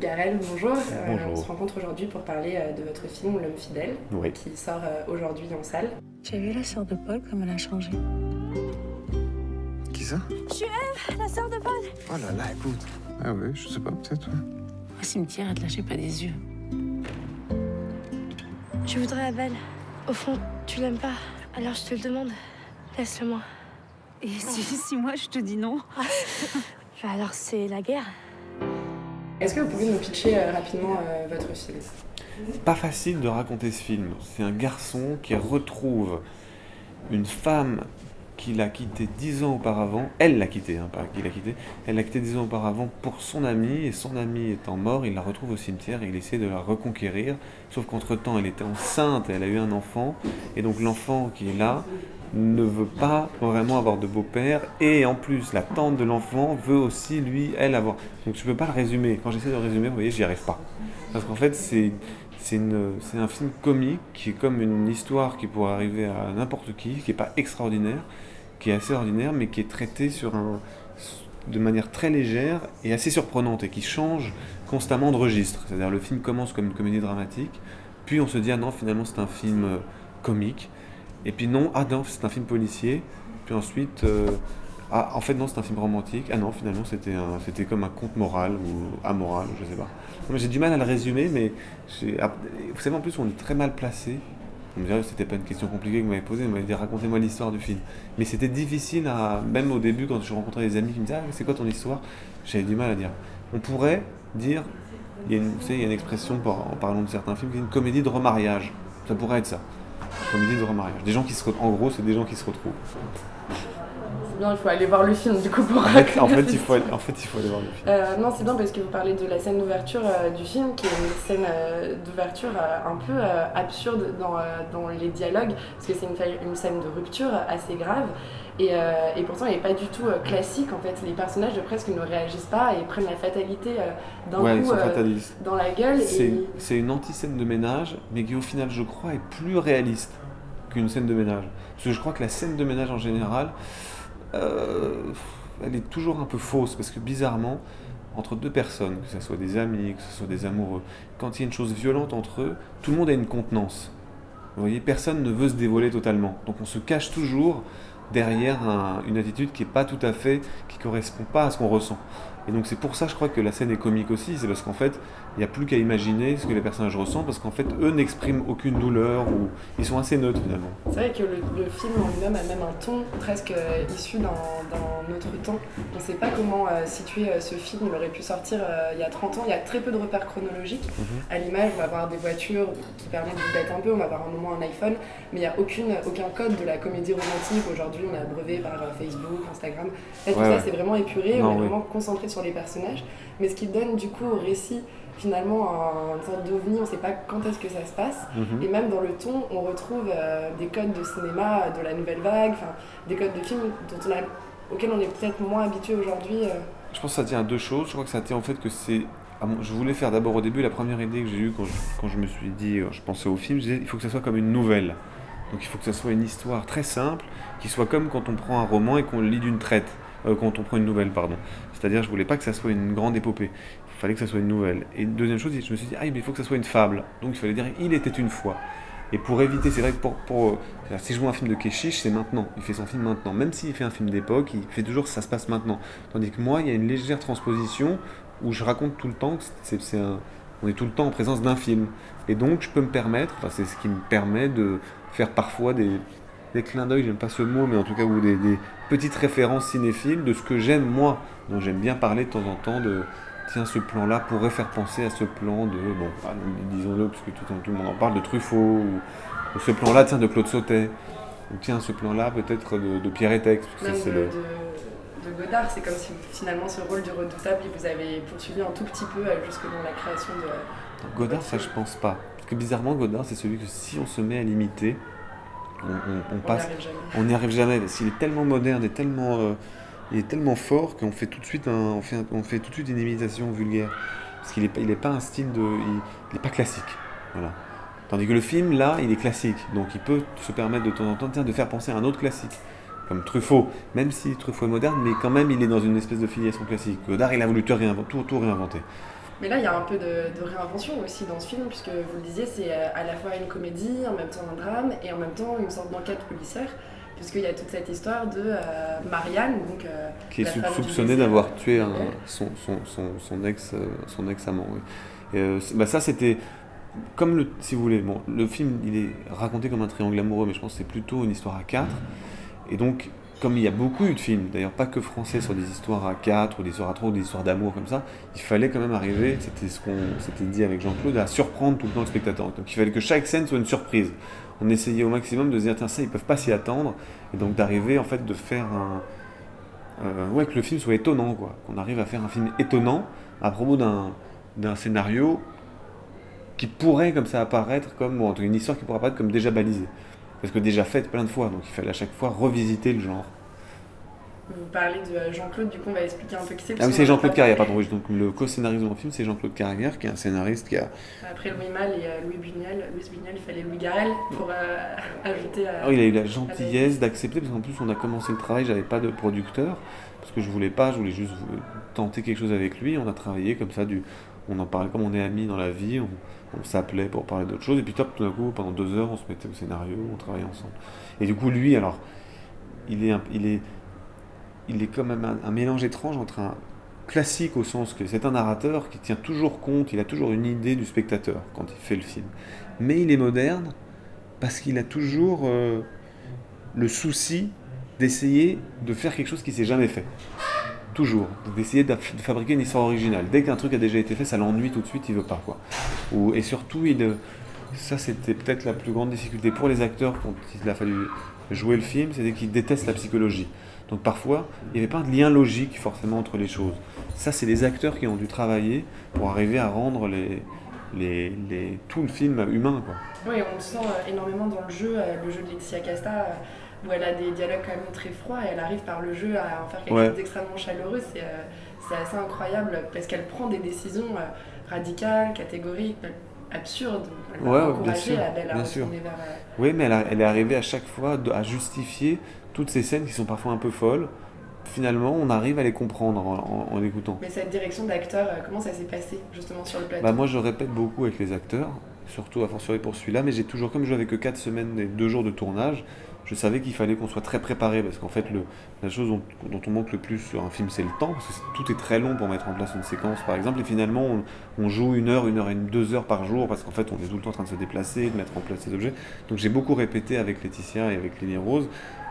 Garel, bonjour. Euh, Bonjour. on se rencontre aujourd'hui pour parler euh, de votre film L'homme fidèle, Oui. qui sort euh, aujourd'hui en salle. Tu as vu la sœur de Paul comme elle a changé Qui ça? La sœur de Paul Oh là là, écoute. Ah ouais, je sais pas, peut-être. ouais. Au cimetière, elle te lâchait pas des yeux. Je voudrais Abel. Au fond, tu l'aimes pas. Alors je te le demande. Laisse-le moi. Et si, si moi je te dis non? Bah alors c'est la guerre. Est-ce que vous pouvez nous pitcher euh, rapidement euh, votre film Pas facile de raconter ce film. C'est un garçon qui retrouve une femme qu'il a quittée dix ans auparavant. Elle l'a quittée, hein, pas qu'il l'a quittée. Elle l'a quittée dix ans auparavant pour son ami, et son ami étant mort, il la retrouve au cimetière et il essaie de la reconquérir. Sauf qu'entre-temps, elle était enceinte, elle a eu un enfant, et donc l'enfant qui est là ne veut pas vraiment avoir de beau-père, et en plus, la tante de l'enfant veut aussi, lui, elle, avoir. Donc je peux pas le résumer. Quand j'essaie de le résumer, vous voyez, j'y arrive pas. Parce qu'en fait, c'est un film comique qui est comme une histoire qui pourrait arriver à n'importe qui, qui n'est pas extraordinaire, qui est assez ordinaire, mais qui est traité sur un, de manière très légère et assez surprenante et qui change constamment de registre. C'est-à-dire le film commence comme une comédie dramatique, puis on se dit ah non finalement c'est un film euh, comique, et puis non ah non c'est un film policier, puis ensuite euh, ah en fait non c'est un film romantique, ah non finalement c'était c'était comme un conte moral ou amoral, je sais pas. J'ai du mal à le résumer, mais ah, vous savez en plus on est très mal placé. Vous me direz, c'était pas une question compliquée que vous m'avez posée, vous m'avez dit racontez-moi l'histoire du film. Mais c'était difficile même au début quand je rencontrais des amis qui me disaient ah, c'est quoi ton histoire? J'avais du mal à dire. On pourrait dire, il y a une, il y a une expression en parlant de certains films, qui est une comédie de remariage. Ça pourrait être ça. Comédie de remariage. Des gens qui se, en gros, c'est des gens qui se retrouvent. Bien, il faut aller voir le film du coup pour En fait, en raconter fait, la il faut, aller- en fait, il faut aller voir le film. Euh, non, c'est bien parce que vous parlez de la scène d'ouverture euh, du film, qui est une scène euh, d'ouverture un peu absurde dans, dans les dialogues, parce que c'est une, scène de rupture assez grave. Et, et pourtant, elle n'est pas du tout classique. En fait, les personnages presque ne réagissent pas et prennent la fatalité d'un Ouais, coup dans la gueule. C'est Et... une anti-scène de ménage, mais qui au final, je crois, est plus réaliste qu'une scène de ménage. Parce que je crois que la scène de ménage en général, elle est toujours un peu fausse, parce que bizarrement, entre deux personnes, que ce soit des amis, que ce soit des amoureux, quand il y a une chose violente entre eux, tout le monde a une contenance. Vous voyez, personne ne veut se dévoiler totalement. Donc on se cache toujours derrière un- une attitude qui n'est pas tout à fait, qui correspond pas à ce qu'on ressent. Et donc c'est pour ça, je crois que la scène est comique aussi, c'est parce qu'en fait, il n'y a plus qu'à imaginer ce que les personnages ressentent, parce qu'en fait, eux n'expriment aucune douleur, ou ils sont assez neutres finalement. C'est vrai que le, le film en lui-même a même un ton presque euh, issu d'un autre temps. On ne sait pas comment euh, situer euh, ce film. Il aurait pu sortir euh, il y a 30 ans. Il y a très peu de repères chronologiques. À l'image, on va avoir des voitures qui permettent de dater un peu. On va avoir un moment un iPhone. Mais il n'y a aucune, aucun code de la comédie romantique. Aujourd'hui, on est abreuvé par Facebook, Instagram. Là, tout Ouais, ça, ouais. c'est vraiment épuré. Non, on est oui. vraiment concentré sur les personnages. Mais ce qui donne du coup au récit finalement un- une sorte d'ovni. On ne sait pas quand est-ce que ça se passe. Mhm. Et même dans le ton, on retrouve euh, des codes de cinéma de la nouvelle vague, des codes de films dont on a, auxquels on est peut-être moins habitué aujourd'hui. euh. Je pense que ça tient à deux choses. Je crois que ça tient en fait que c'est. Je voulais faire d'abord au début la première idée que j'ai eue quand je, quand je me suis dit, euh, je pensais au film, je disais il faut que ça soit comme une nouvelle. Donc il faut que ça soit une histoire très simple, qui soit comme quand on prend un roman et qu'on le lit d'une traite, Euh, quand on prend une nouvelle, pardon. C'est-à-dire, je voulais pas que ça soit une grande épopée. Il fallait que ça soit une nouvelle. Et deuxième chose, je me suis dit ah mais il faut que ça soit une fable. Donc il fallait dire il était une fois. Et pour éviter, c'est vrai que pour, c'est-à-dire, si je vois un film de Keshish, c'est maintenant. Il fait son film maintenant. Même s'il fait un film d'époque, il fait toujours ça se passe maintenant. Tandis que moi, il y a une légère transposition où je raconte tout le temps que on est tout le temps en présence d'un film. Et donc, je peux me permettre, enfin, c'est ce qui me permet de faire parfois des, des clins d'œil, j'aime pas ce mot, mais en tout cas, ou des, des petites références cinéphiles de ce que j'aime moi. Donc, j'aime bien parler de temps en temps de. Tiens, ce plan-là pourrait faire penser à ce plan de, bon, disons-le, parce que tout, tout le monde en parle, de Truffaut, ou, ou ce plan-là, tiens, de Claude Sautet, ou tiens, ce plan-là, peut-être de, de Pierre Etex, parce que c'est de, le... de- de Godard, c'est comme si finalement ce rôle du redoutable, vous avez poursuivi un tout petit peu euh, jusque dans la création de. Godard, ça je pense pas. Parce que bizarrement, Godard, c'est celui que si on se met à l'imiter, on, passe, arrive jamais. on n'y arrive jamais. Qu'il est tellement moderne et tellement, euh, il est tellement fort qu'on fait tout de suite, un- on fait, un- on fait tout de suite une imitation vulgaire. Parce qu'il est, pas- il est pas un style de, il, il est pas classique. Voilà. Tandis que le film, là, il est classique. Donc il peut se permettre de temps en temps tiens, de faire penser à un autre classique. Comme Truffaut. Même si Truffaut est moderne, mais quand même, il est dans une espèce de filiation classique. Godard, il a voulu tout réinventer. Tout, tout réinventer. Mais là, il y a un peu de, de réinvention aussi dans ce film, puisque vous le disiez, c'est euh, à la fois une comédie, en même temps un drame, et en même temps une sorte d'enquête policière, puisqu'il y a toute cette histoire de euh, Marianne, donc, euh, Qui est la sou- femme du soupçonné désert. d'avoir tué un- son, son, son, son ex, son ex-amant. oui. Et, euh, bah ça, c'était. Comme le, si vous voulez, bon, le film il est raconté comme un triangle amoureux, mais je pense que c'est plutôt une histoire à quatre. Et donc, comme il y a beaucoup eu de films, d'ailleurs pas que français, sur des histoires à quatre ou des histoires à trois ou des histoires d'amour comme ça, il fallait quand même arriver, c'était ce qu'on s'était dit avec Jean-Claude, à surprendre tout le temps le spectateur. Donc il fallait que chaque scène soit une surprise. On essayait au maximum de se dire, tiens, ça, ils peuvent pas s'y attendre, et donc d'arriver en fait de faire un. euh, ouais, que le film soit étonnant, quoi. Qu'on arrive à faire un film étonnant à propos d'un d'un scénario qui pourrait comme ça apparaître comme, ou en tout cas une histoire qui pourrait apparaître comme déjà balisée. Parce que déjà faite plein de fois, donc il fallait à chaque fois revisiter le genre. Vous parlez de euh, Jean-Claude, du coup, on va expliquer un peu qui c'est. Ah oui, c'est Jean-Claude Carrière, pardon, oui, donc le co-scénariste de mon film, c'est Jean-Claude Carrière, qui est un scénariste qui a... Après Louis Malle et euh, Louis Buñuel, Louis Buñuel, il fallait Louis Garel pour euh, ajouter à. Ah, il a eu la gentillesse d'accepter, parce qu'en plus on a commencé le travail, j'avais pas de producteur, parce que je voulais pas, je voulais juste euh, tenter quelque chose avec lui, on a travaillé comme ça, du, on en parlait comme on est amis dans la vie, on, s'appelait pour parler d'autres choses, et puis top, tout d'un coup, pendant deux heures, on se mettait au scénario, on travaillait ensemble. Et du coup, lui, alors, il est, un- il est, il est quand même un, un mélange étrange entre un classique au sens que c'est un narrateur qui tient toujours compte, il a toujours une idée du spectateur quand il fait le film. Mais il est moderne parce qu'il a toujours euh, le souci d'essayer de faire quelque chose qui s'est jamais fait. Toujours. Donc d'essayer de fabriquer une histoire originale. Dès qu'un truc a déjà été fait, ça l'ennuie tout de suite, il veut pas. Quoi. Et surtout, euh, ça c'était peut-être la plus grande difficulté pour les acteurs quand il a fallu jouer le film, c'était qu'ils détestent la psychologie. Donc parfois, il n'y avait pas de lien logique forcément entre les choses. Ça, c'est les acteurs qui ont dû travailler pour arriver à rendre tout le film humain. Quoi. Oui, on le sent euh, énormément dans le jeu, euh, le jeu de Laetitia Casta, où elle a des dialogues quand même très froids et elle arrive par le jeu à en faire quelque Ouais. chose d'extrêmement chaleureux. C'est euh, c'est assez incroyable parce qu'elle prend des décisions euh, radicales, catégoriques, absurdes. Elle Ouais, bien sûr, Adèle à bien sûr. vers. euh, Oui, mais elle, a- elle est arrivée à chaque fois à justifier toutes ces scènes qui sont parfois un peu folles. Finalement, on arrive à les comprendre en, en- en écoutant. Mais cette direction d'acteur, euh, comment ça s'est passé justement sur le plateau? Bah, moi, je répète beaucoup avec les acteurs, surtout à fortiori pour celui-là, mais j'ai toujours, comme je n'avais que 4 semaines et 2 jours de tournage, je savais qu'il fallait qu'on soit très préparé, parce qu'en fait, la chose dont, on manque le plus sur un film, c'est le temps, parce que tout est très long pour mettre en place une séquence, par exemple, et finalement, on, joue une heure, une heure et deux heures par jour, parce qu'en fait, on est tout le temps en train de se déplacer, de mettre en place ces objets. Donc j'ai beaucoup répété avec Laetitia et avec Lily Rose,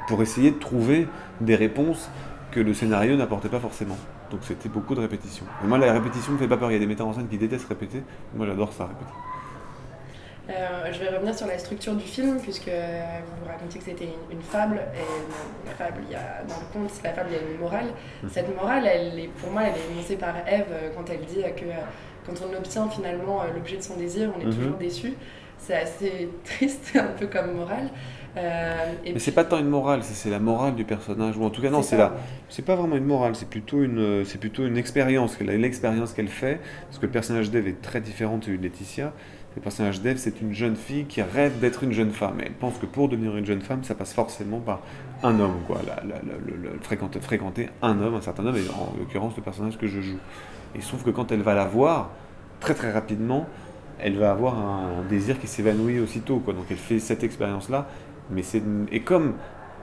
pour essayer de trouver des réponses que le scénario n'apportait pas forcément. Donc c'était beaucoup de répétitions. Et moi, la répétition me fait pas peur. Il y a des metteurs en scène qui détestent répéter. Moi, j'adore ça, répéter. Euh, je vais revenir sur la structure du film, puisque vous racontiez que c'était une, une fable, et la fable, il y a, dans le conte, la fable, il y a une morale. Mhm. Cette morale, elle est, pour moi, elle est énoncée par Ève euh, quand elle dit que euh, quand on obtient finalement l'objet de son désir, on est Mhm. toujours déçu. C'est assez triste, un peu comme morale. Euh, et Mais c'est pas tant une morale, c'est la morale du personnage. Ou en tout cas, non, c'est la. C'est pas vraiment une morale, c'est plutôt une, c'est plutôt une expérience, l'expérience qu'elle fait, parce que le personnage d'Eve est très différent de celui de Laetitia. Le personnage d'Eve, c'est une jeune fille qui rêve d'être une jeune femme. Et elle pense que pour devenir une jeune femme, ça passe forcément par un homme, quoi. La- fréquenter, un homme, un certain homme, et en l'occurrence le personnage que je joue. Et trouve que quand elle va la voir, très très rapidement, elle va avoir un, désir qui s'évanouit aussitôt, quoi. Donc elle fait cette expérience-là, mais c'est et comme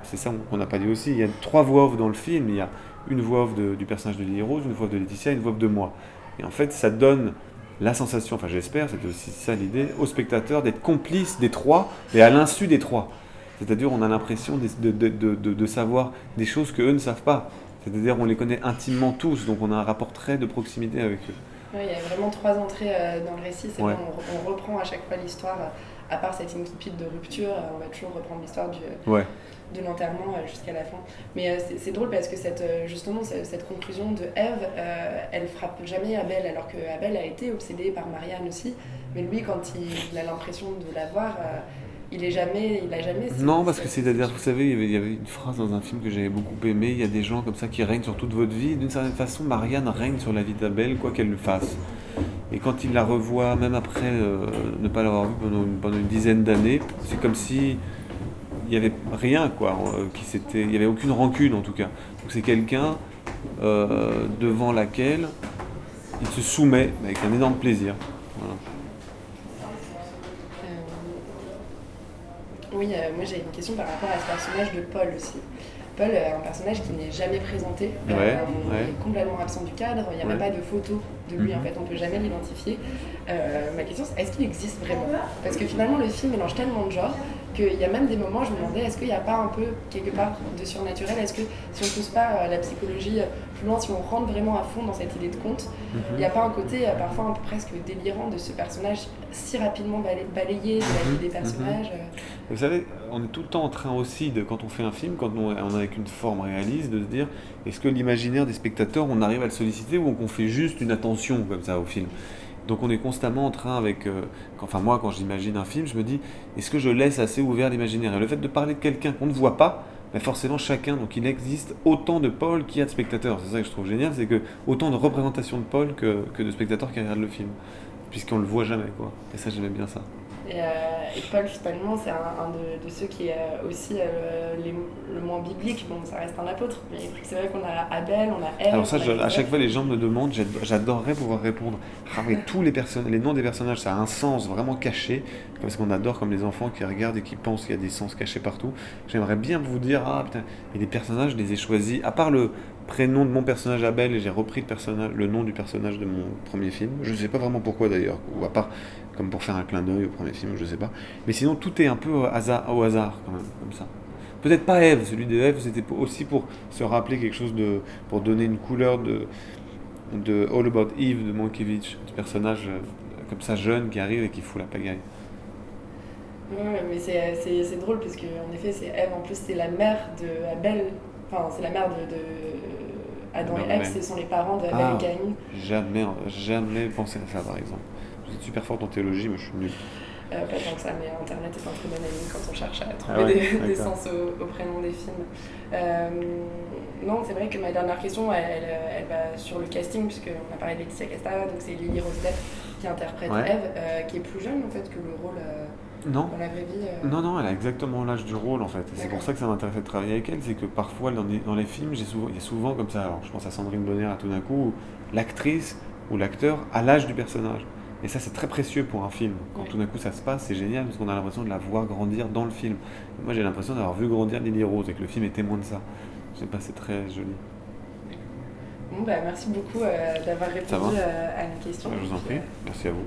c'est ça qu'on n'a pas dit aussi, il y a trois voix off dans le film. Il y a une voix off de- du personnage de Lily Rose, une voix off de Laetitia, une voix off de moi. Et en fait, ça donne la sensation, enfin j'espère, c'est aussi ça l'idée, au spectateur d'être complice des trois, et à l'insu des trois. C'est-à-dire, on a l'impression de, de- de- de- savoir des choses que eux ne savent pas. C'est-à-dire, on les connaît intimement tous, donc on a un rapport très de proximité avec eux. Il y a vraiment trois entrées euh, dans le récit. C'est Ouais. on, on reprend à chaque fois l'histoire, euh, à part cette incipit de rupture, euh, on va toujours reprendre l'histoire du, Ouais. de l'enterrement euh, jusqu'à la fin. Mais euh, c'est- drôle parce que cette, justement, ce- cette conclusion de Eve, euh, elle frappe jamais Abel, alors que Abel a été obsédé par Marianne aussi. Mais lui, quand il a l'impression de la voir, il est jamais, il a jamais. Non, parce ce- que c'est-à-dire, vous savez, il y avait une phrase dans un film que j'avais beaucoup aimé, il y a des gens comme ça qui règnent sur toute votre vie. D'une certaine façon, Marianne règne sur la vie d'Abel, quoi qu'elle le fasse. Et quand il la revoit, même après euh, ne pas l'avoir vue pendant, une- dizaine d'années, c'est comme si il n'y avait rien, quoi, euh, qui il n'y avait aucune rancune en tout cas. Donc c'est quelqu'un euh, devant laquelle il se soumet avec un énorme plaisir. Oui, moi j'ai une question par rapport à ce personnage de Paul aussi. Paul, euh, un personnage qui n'est jamais présenté, Ouais, euh, on ouais. est complètement absent du cadre, il n'y a même pas de photo de lui Mhm. en fait, on ne peut jamais l'identifier. Euh, ma question c'est est-ce qu'il existe vraiment? Parce que finalement le film mélange tellement de genres qu'il y a même des moments je me demandais est-ce qu'il n'y a pas un peu quelque part de surnaturel? Est-ce que si on pousse pas la psychologie plus loin, si on rentre vraiment à fond dans cette idée de conte, il n'y a pas un côté parfois un peu presque délirant de ce personnage si rapidement de la vie des personnages euh. Vous savez, on est tout le temps en train aussi, de, quand on fait un film, quand on, on est avec une forme réaliste, de se dire est-ce que l'imaginaire des spectateurs, on arrive à le solliciter ou qu'on fait juste une attention comme ça au film? Donc on est constamment en train avec. euh, quand- enfin, moi, quand j'imagine un film, je me dis est-ce que je laisse assez ouvert l'imaginaire? Et le fait de parler de quelqu'un qu'on ne voit pas, ben forcément chacun, donc il existe autant de Paul qu'il y a de spectateurs. C'est ça que je trouve génial, c'est que autant de représentations de Paul que, que de spectateurs qui regardent le film. Puisqu'on le voit jamais, quoi. Et ça, j'aimais bien ça. Et, euh, et Paul, finalement, c'est un, un de, de ceux qui est euh, aussi euh, les- le moins biblique. Bon, ça reste un apôtre, mais c'est vrai qu'on a Abel, on a Ève. Alors ça, je- à chaque fois, les gens me demandent, j'ad- j'adorerais pouvoir répondre. Ah oui, tous les, les noms des personnages, ça a un sens vraiment caché, parce qu'on adore comme les enfants qui regardent et qui pensent qu'il y a des sens cachés partout. J'aimerais bien vous dire, ah putain, et les personnages, je les ai choisis, à part le prénom de mon personnage Abel, et j'ai repris le, personnage, le nom du personnage de mon premier film. Je ne sais pas vraiment pourquoi d'ailleurs, ou à part comme pour faire un clin d'œil au premier film, je sais pas. Mais sinon, tout est un peu au hasard, au hasard quand même, comme ça. Peut-être pas Eve, celui de Eve, c'était aussi pour se rappeler quelque chose de. pour donner une couleur de. de All About Eve de Mankiewicz, ce personnage euh, comme ça jeune qui arrive et qui fout la pagaille. Ouais, mais c'est- drôle parce que en effet, c'est Ève. En plus, c'est la mère de Abel. Enfin, c'est la mère de, de Adam et de. Abel. Ce sont les parents d'Abel Ah. et Caïn. Jamais, jamais pensé à ça par exemple. Vous êtes super forte en théologie, mais je suis nul. Euh, pas tant que ça, mais Internet est un très bon ami quand on cherche à trouver Ah ouais, des, sens au, au prénom des films. Euh, non, c'est vrai que ma dernière question, elle, elle, elle va sur le casting, puisqu'on a parlé de Laetitia Casta, donc c'est Lily Rose Depp qui interprète Ouais. Eve, euh, qui est plus jeune en fait que le rôle euh, Non, dans la vraie vie. euh. Non, non, elle a exactement l'âge du rôle en fait. C'est pour ça que ça m'intéressait de travailler avec elle, c'est que parfois dans les, dans les films, j'ai souvent, il y a souvent comme ça, alors je pense à Sandrine Bonner à tout d'un coup, l'actrice ou l'acteur a l'âge du personnage. Et ça c'est très précieux pour un film. Quand Ouais. tout d'un coup ça se passe, c'est génial parce qu'on a l'impression de la voir grandir dans le film. Moi j'ai l'impression d'avoir vu grandir Lily Rose et que le film est témoin de ça. Je sais pas, c'est très joli. Bon, bah, merci beaucoup euh, d'avoir répondu euh, à nos questions. Je vous en prie, euh, merci à vous.